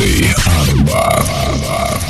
DJ Arba.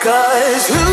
Cause who